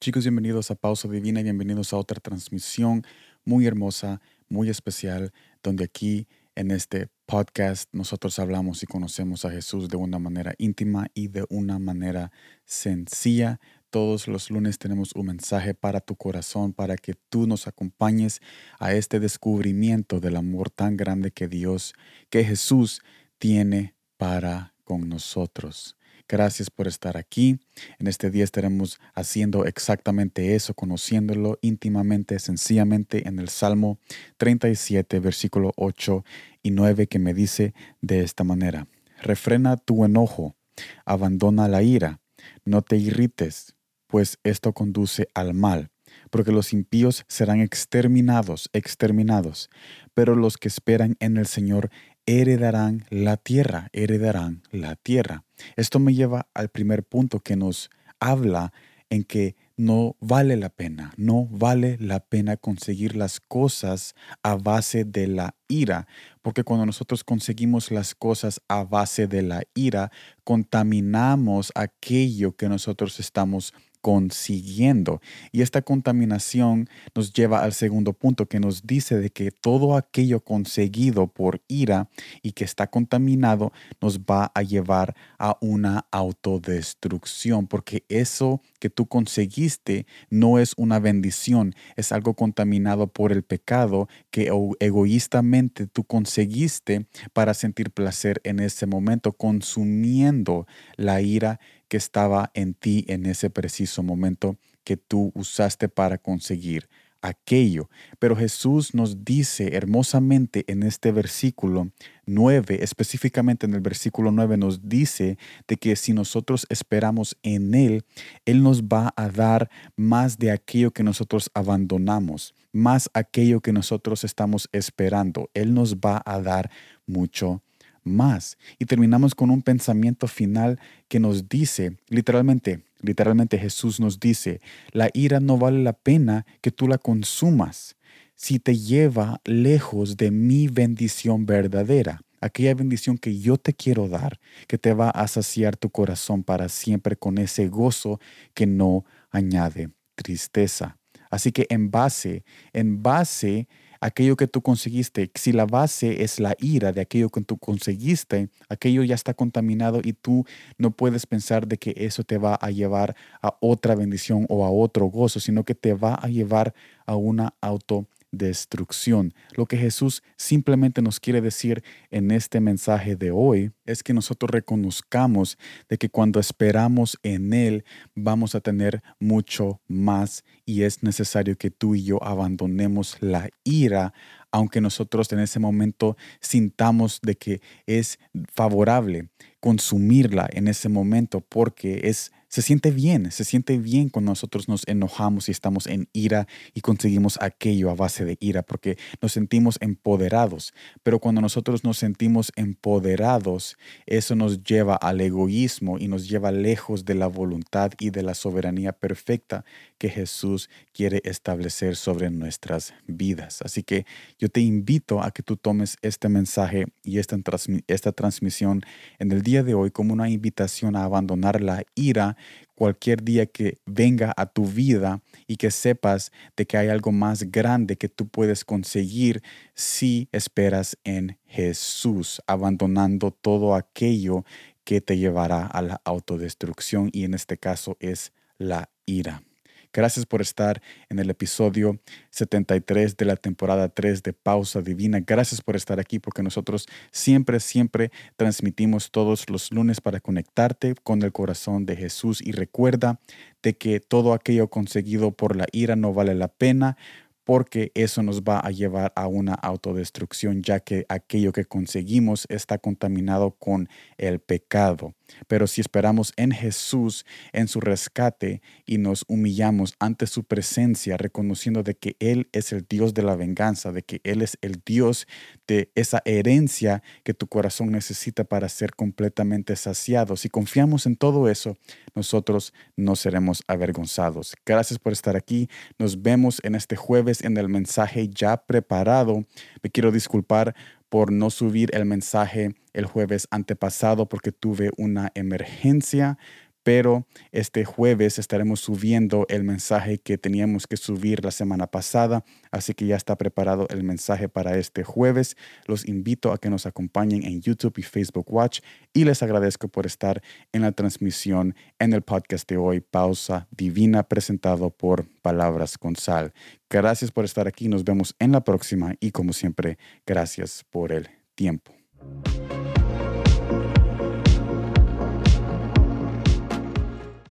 Chicos, bienvenidos a Pausa Divina y bienvenidos a otra transmisión muy hermosa, muy especial, donde aquí en este podcast nosotros hablamos y conocemos a Jesús de una manera íntima y de una manera sencilla. Todos los lunes tenemos un mensaje para tu corazón, para que tú nos acompañes a este descubrimiento del amor tan grande que Dios, que Jesús tiene para con nosotros. Gracias por estar aquí. En este día estaremos haciendo exactamente eso, conociéndolo íntimamente, sencillamente en el Salmo 37, versículo 8 y 9, que me dice de esta manera, refrena tu enojo, abandona la ira, no te irrites, pues esto conduce al mal porque los impíos serán exterminados, exterminados, pero los que esperan en el Señor heredarán la tierra, heredarán la tierra. Esto me lleva al primer punto que nos habla en que no vale la pena, no vale la pena conseguir las cosas a base de la ira, porque cuando nosotros conseguimos las cosas a base de la ira, contaminamos aquello que nosotros estamos consiguiendo. Y esta contaminación nos lleva al segundo punto que nos dice de que todo aquello conseguido por ira y que está contaminado nos va a llevar a una autodestrucción, porque eso que tú conseguiste no es una bendición, es algo contaminado por el pecado que egoístamente tú conseguiste para sentir placer en ese momento, consumiendo la ira que estaba en ti en ese preciso momento que tú usaste para conseguir aquello. Pero Jesús nos dice hermosamente en este versículo 9, específicamente en el versículo 9, nos dice de que si nosotros esperamos en Él, Él nos va a dar más de aquello que nosotros abandonamos, más aquello que nosotros estamos esperando. Él nos va a dar mucho más. Y terminamos con un pensamiento final que nos dice, literalmente, literalmente Jesús nos dice, la ira no vale la pena que tú la consumas si te lleva lejos de mi bendición verdadera, aquella bendición que yo te quiero dar, que te va a saciar tu corazón para siempre con ese gozo que no añade tristeza. Así que en base, en base aquello que tú conseguiste, si la base es la ira de aquello que tú conseguiste, aquello ya está contaminado y tú no puedes pensar de que eso te va a llevar a otra bendición o a otro gozo, sino que te va a llevar a una auto destrucción. Lo que Jesús simplemente nos quiere decir en este mensaje de hoy es que nosotros reconozcamos de que cuando esperamos en Él vamos a tener mucho más y es necesario que tú y yo abandonemos la ira aunque nosotros en ese momento sintamos de que es favorable consumirla en ese momento porque es se siente bien, se siente bien cuando nosotros nos enojamos y estamos en ira y conseguimos aquello a base de ira, porque nos sentimos empoderados. Pero cuando nosotros nos sentimos empoderados, eso nos lleva al egoísmo y nos lleva lejos de la voluntad y de la soberanía perfecta que Jesús quiere establecer sobre nuestras vidas. Así que yo te invito a que tú tomes este mensaje y esta, esta transmisión en el día de hoy como una invitación a abandonar la ira cualquier día que venga a tu vida y que sepas de que hay algo más grande que tú puedes conseguir si esperas en Jesús, abandonando todo aquello que te llevará a la autodestrucción y en este caso es la ira. Gracias por estar en el episodio 73 de la temporada 3 de Pausa Divina. Gracias por estar aquí porque nosotros siempre, siempre transmitimos todos los lunes para conectarte con el corazón de Jesús y recuerda de que todo aquello conseguido por la ira no vale la pena porque eso nos va a llevar a una autodestrucción, ya que aquello que conseguimos está contaminado con el pecado. Pero si esperamos en Jesús, en su rescate, y nos humillamos ante su presencia, reconociendo de que Él es el Dios de la venganza, de que Él es el Dios de esa herencia que tu corazón necesita para ser completamente saciado. Si confiamos en todo eso, nosotros no seremos avergonzados. Gracias por estar aquí. Nos vemos en este jueves en el mensaje ya preparado. Me quiero disculpar por no subir el mensaje el jueves antepasado porque tuve una emergencia, pero este jueves estaremos subiendo el mensaje que teníamos que subir la semana pasada, así que ya está preparado el mensaje para este jueves. Los invito a que nos acompañen en YouTube y Facebook Watch y les agradezco por estar en la transmisión en el podcast de hoy, Pausa Divina, presentado por Palabras con Sal. Gracias por estar aquí, nos vemos en la próxima y como siempre, gracias por el tiempo.